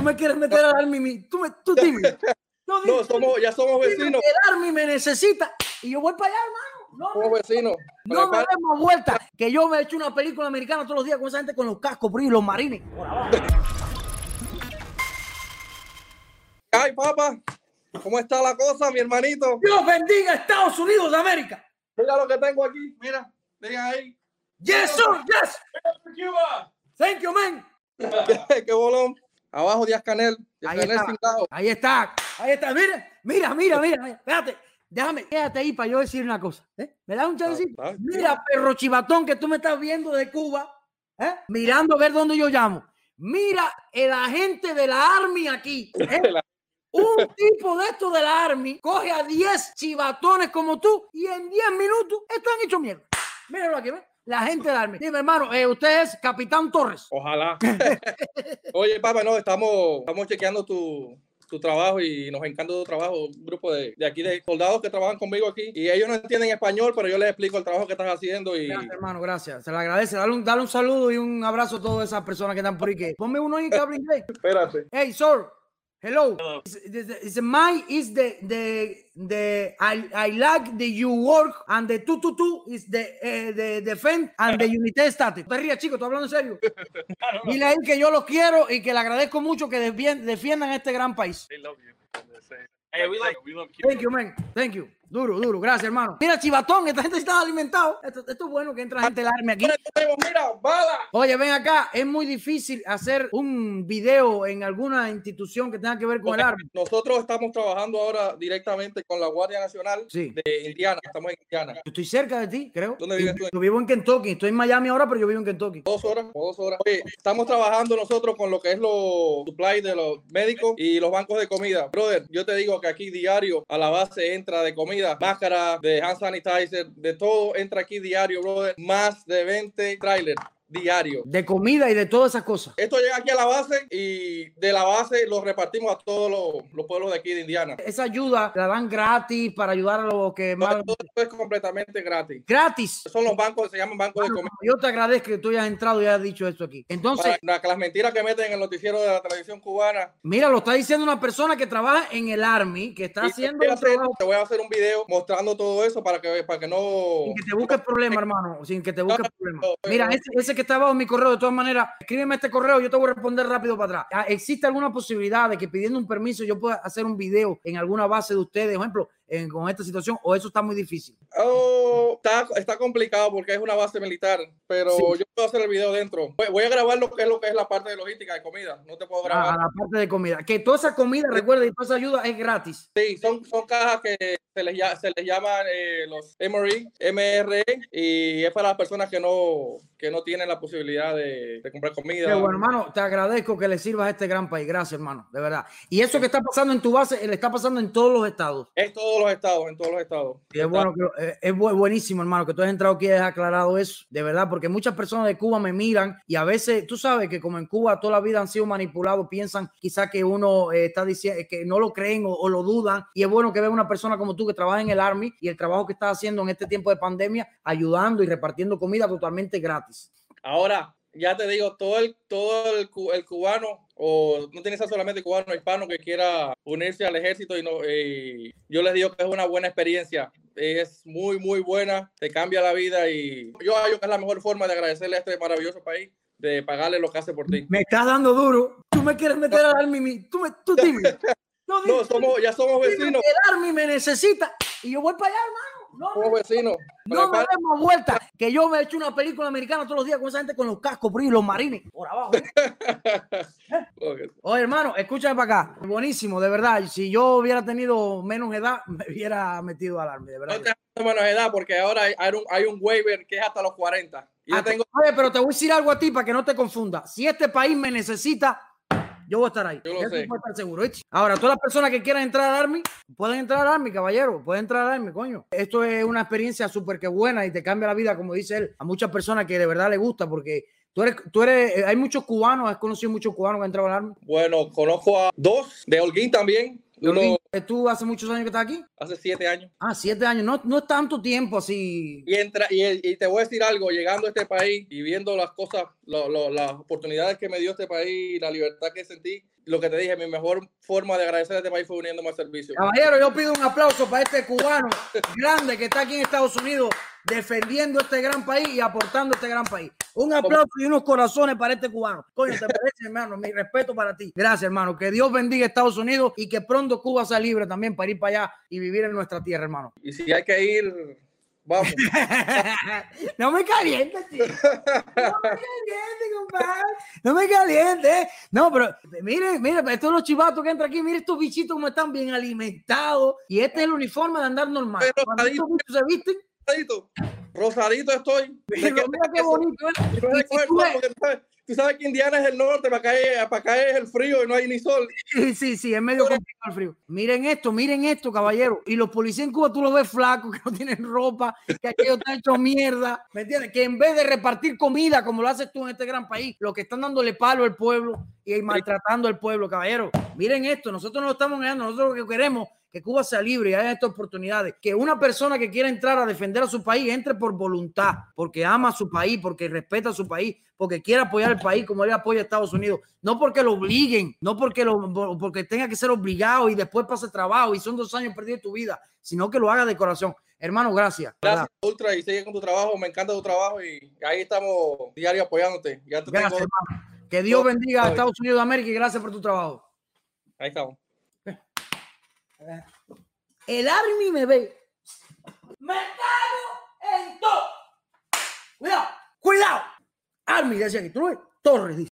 Tú me quieres meter al Army, tú, me, tú dime. No, no somos, ya somos vecinos. El Army me necesita y yo voy para allá, hermano. No, somos vecinos. No me demos vuelta, que yo me he hecho una película americana todos los días con esa gente con los cascos por ahí, los marines. Por abajo. Ay, papá, ¿cómo está la cosa, mi hermanito? Dios bendiga a Estados Unidos de América. Mira lo que tengo aquí, mira, venga ahí. Yes, sir, yes. Thank you, man. qué, bolón. Abajo Díaz Canel. ahí, está, ahí está, ahí está. Mira, mira, mira, mira. Espérate, déjame, quédate ahí para yo decir una cosa. ¿eh? ¿Me da un chancecito? Mira, perro chivatón que tú me estás viendo de Cuba, ¿eh? mirando a ver dónde yo llamo. Mira el agente de la Army aquí. ¿eh? Un tipo de esto de la Army coge a 10 chivatones como tú y en 10 minutos están hechos mierda. Míralo aquí, ¿ves? La gente de Army. Dime, hermano, eh, usted es Capitán Torres. Ojalá. Oye, papá, no, estamos, estamos chequeando tu, tu trabajo y nos encanta tu trabajo. Un grupo de, de, aquí de soldados que trabajan conmigo aquí y ellos no entienden español, pero yo les explico el trabajo que estás haciendo. Y... Gracias, hermano, gracias. Se le agradece. Dale un, dale un saludo y un abrazo a todas esas personas que están por aquí. Ponme uno ahí que habla inglés. Espérate. Hey, sir. Hello. Hello. My is the the the I, I like the you work and the two two two is the uh, the defend and the unité static. Te rías, chico, estoy hablando en serio. no, no, no. Dile a él que yo lo quiero y que le agradezco mucho que defiendan este gran país. They love you. Hey, we love, we love Thank you, man. Thank you. Duro, duro, gracias, hermano. Mira, chivatón, esta gente está alimentado. Esto, esto es bueno que entra gente del army aquí. Mira, bala. Oye, ven acá, es muy difícil hacer un video en alguna institución que tenga que ver con el army. Nosotros estamos trabajando ahora directamente con la Guardia Nacional sí. de Indiana. Estamos en Indiana. Yo estoy cerca de ti, creo. ¿Dónde vives tú? Yo vivo en Kentucky. Estoy en Miami ahora, pero yo vivo en Kentucky. Dos horas, dos horas. Oye, estamos trabajando nosotros con lo que es los supply de los médicos y los bancos de comida. Brother, yo te digo que aquí diario a la base entra de comida, máscara, de hand sanitizer, de todo entra aquí diario, brother. Más de 20 trailers diario. De comida y de todas esas cosas. Esto llega aquí a la base y de la base lo repartimos a todos los, los pueblos de aquí de Indiana. Esa ayuda la dan gratis para ayudar a los que no, más... Todo es completamente gratis. Gratis. Son los bancos, se llaman bancos bueno, de comida. Yo te agradezco que tú hayas entrado y hayas dicho esto aquí. Entonces... Para, las mentiras que meten en el noticiero de la televisión cubana. Mira, lo está diciendo una persona que trabaja en el Army, que está y haciendo... Te voy, hacer, te voy a hacer un video mostrando todo eso para que, para que no... Sin que te busques problema, hermano. Sin que te busques no, problema. No, Mira, ese, ese que está abajo en mi correo de todas maneras, escríbeme este correo, yo te voy a responder rápido para atrás. ¿Existe alguna posibilidad de que pidiendo un permiso yo pueda hacer un video en alguna base de ustedes, por ejemplo, en, con esta situación, o eso está muy difícil? Oh, está, está complicado porque es una base militar, pero sí. yo puedo hacer el video dentro. Voy, voy, a grabar lo que es lo que es la parte de logística de comida, no te puedo grabar. Ah, la parte de comida, que toda esa comida, recuerda, y toda esa ayuda es gratis. Sí, son, son cajas que se les, se les llaman eh, los MRE, MRE, y es para las personas que no, que no tienen la posibilidad de, de comprar comida. Qué bueno, hermano, te agradezco que le sirvas a este gran país. Gracias, hermano, de verdad. Y eso que está pasando en tu base, le está pasando en todos los estados. Es todos los estados, en todos los estados. Es bueno que, eh, es buenísimo, hermano, que tú has entrado aquí y has aclarado eso, de verdad, porque muchas personas de Cuba me miran y a veces, tú sabes que como en Cuba toda la vida han sido manipulados, piensan quizá que uno eh, está diciendo que no lo creen o, o, lo dudan. Y es bueno que vean una persona como tú que trabaja en el Army y el trabajo que estás haciendo en este tiempo de pandemia, ayudando y repartiendo comida totalmente gratis. Ahora, ya te digo, todo el, todo el, el cubano, o no tiene que ser solamente cubano, hispano que quiera unirse al ejército, y no, eh, yo les digo que es una buena experiencia. Es muy, muy buena, te cambia la vida y yo hallo que es la mejor forma de agradecerle a este maravilloso país, de pagarle lo que hace por ti. Me estás dando duro. Tú me quieres meter al army, tú, me, tú dime. No, no somos, ya somos vecinos. El army me necesita y yo voy para allá, hermano. No, somos vecinos. No me demos vuelta, que yo me he hecho una película americana todos los días con esa gente con los cascos por ahí, los marines por abajo. ¿Eh? Oye, hermano, escúchame para acá. Buenísimo, de verdad. Si yo hubiera tenido menos edad, me hubiera metido al army, de verdad. No te menos edad, porque ahora hay, hay, un, hay un waiver que es hasta los 40. Y ah, tengo... Oye, pero te voy a decir algo a ti para que no te confunda. Si este país me necesita, yo voy a estar ahí. Yo lo sé. Puede estar seguro. Ahora, todas las personas que quieran entrar al Army, pueden entrar al Army, caballero. Pueden entrar al Army, coño. Esto es una experiencia súper que buena y te cambia la vida, como dice él, a muchas personas que de verdad le gusta porque Tú eres, tú eres, hay muchos cubanos, has conocido muchos cubanos que han entrado al Army. Bueno, conozco a dos, de Holguín también. Uno, ¿Tú hace muchos años que estás aquí? Hace siete años. Ah, siete años. No, no es tanto tiempo así. Y, entra, y, y, te voy a decir algo, llegando a este país y viendo las cosas, lo, lo, las oportunidades que me dio este país, la libertad que sentí, lo que te dije, mi mejor forma de agradecer a este país fue uniéndome al servicio. Caballero, yo pido un aplauso para este cubano grande que está aquí en Estados Unidos defendiendo este gran país y aportando este gran país. Un aplauso y unos corazones para este cubano. Coño, te merece, hermano. Mi respeto para ti. Gracias, hermano. Que Dios bendiga a Estados Unidos y que pronto Cuba sea libre también para ir para allá y vivir en nuestra tierra, hermano. Y si hay que ir, vamos. no me caliente, tío. No me caliente, compadre. No me caliente. No, pero miren, miren, estos son los chivatos que entran aquí. Miren estos bichitos como están bien alimentados. Y este es el uniforme de andar normal. Pero, Cuando estos bichos se visten, Rosadito, rosadito estoy. Mira, mira qué bonito, tú sabes- Tú sabes que Indiana es el norte, para acá, es, para acá es el frío y no hay ni sol. Sí, sí, sí, es medio complicado el frío. Miren esto, miren esto, caballero. Y los policías en Cuba tú los ves flacos, que no tienen ropa, que aquellos están hechos mierda. ¿Me entiendes? Que en vez de repartir comida como lo haces tú en este gran país, lo que están dándole palo al pueblo y maltratando al pueblo, caballero. Miren esto, nosotros no lo estamos negando, nosotros lo que queremos que Cuba sea libre y haya estas oportunidades. Que una persona que quiera entrar a defender a su país entre por voluntad, porque ama a su país, porque respeta a su país, porque quiere apoyar el país como él apoya a Estados Unidos. No porque lo obliguen, no porque, lo, porque tenga que ser obligado y después pase trabajo y son dos años perdidos de tu vida, sino que lo haga de corazón. Hermano, gracias. Gracias, Ultra, y sigue con tu trabajo. Me encanta tu trabajo y ahí estamos diario apoyándote. Ya te Gracias, tengo. hermano. Que Dios bendiga a Estados Unidos de América y gracias por tu trabajo. Ahí estamos. El Army me ve. Me cago en todo. Cuidado, cuidado. Army decía que tú ves. Torres dice.